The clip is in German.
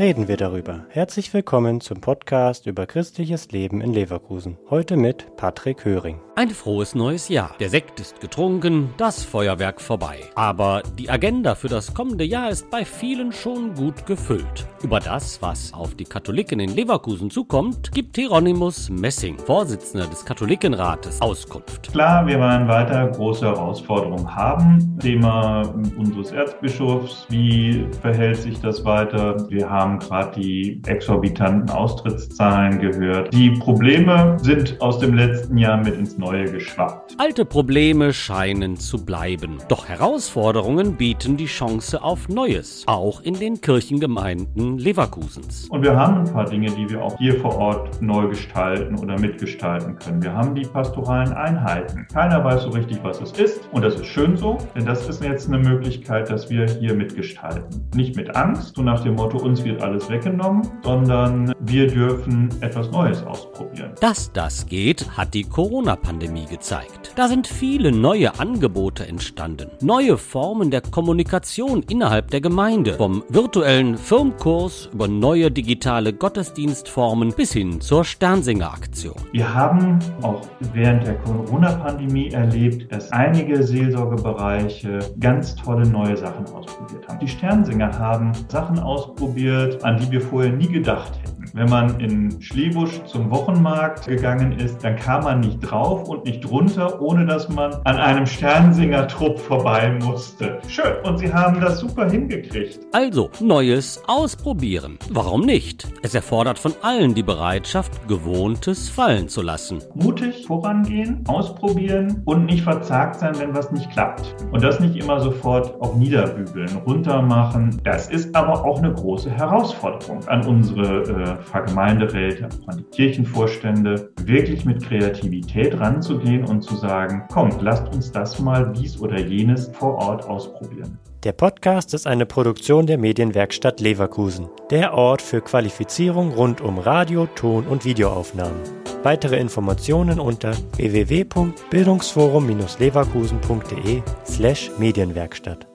reden wir darüber. Herzlich willkommen zum Podcast über christliches Leben in Leverkusen. Heute mit Patrick Höring. Ein frohes neues Jahr. Der Sekt ist getrunken, das Feuerwerk vorbei. Aber die Agenda für das kommende Jahr ist bei vielen schon gut gefüllt. Über das, was auf die Katholiken in Leverkusen zukommt, gibt Hieronymus Messing, Vorsitzender des Katholikenrates, Auskunft. Klar, wir werden weiter große Herausforderungen haben. Thema unseres Erzbischofs, wie verhält sich das weiter? Wir haben gerade die exorbitanten Austrittszahlen gehört. Die Probleme sind aus dem letzten Jahr mit ins neue neue geschwappt. Alte Probleme scheinen zu bleiben. Doch Herausforderungen bieten die Chance auf Neues, auch in den Kirchengemeinden Leverkusens. Und wir haben ein paar Dinge, die wir auch hier vor Ort neu gestalten oder mitgestalten können. Wir haben die pastoralen Einheiten. Keiner weiß so richtig, was es ist. Und das ist schön so, denn das ist jetzt eine Möglichkeit, dass wir hier mitgestalten. Nicht mit Angst, so nach dem Motto, uns wird alles weggenommen, sondern wir dürfen etwas Neues ausprobieren. Dass das geht, hat die Corona-Pandemie Pandemie gezeigt. Da sind viele neue Angebote entstanden, neue Formen der Kommunikation innerhalb der Gemeinde, vom virtuellen Firmkurs über neue digitale Gottesdienstformen bis hin zur Sternsinger-Aktion. Wir haben auch während der Corona-Pandemie erlebt, dass einige Seelsorgebereiche ganz tolle neue Sachen ausprobiert haben. Die Sternsinger haben Sachen ausprobiert, an die wir vorher nie gedacht hätten. Wenn man in Schlebusch zum Wochenmarkt gegangen ist, dann kam man nicht drauf und nicht runter, ohne dass man an einem Sternsinger-Trupp vorbei musste. Schön. Und sie haben das super hingekriegt. Also, Neues ausprobieren. Warum nicht? Es erfordert von allen die Bereitschaft, Gewohntes fallen zu lassen. Mutig vorangehen, ausprobieren und nicht verzagt sein, wenn was nicht klappt. Und das nicht immer sofort auch niederbügeln, runtermachen. Das ist aber auch eine große Herausforderung an unsere äh, Vergemeinderäte, an die Kirchenvorstände, wirklich mit Kreativität ranzugehen und zu sagen, kommt, lasst uns das mal dies oder jenes vor Ort ausprobieren. Der Podcast ist eine Produktion der Medienwerkstatt Leverkusen, der Ort für Qualifizierung rund um Radio, Ton und Videoaufnahmen. Weitere Informationen unter www.bildungsforum-leverkusen.de slash Medienwerkstatt.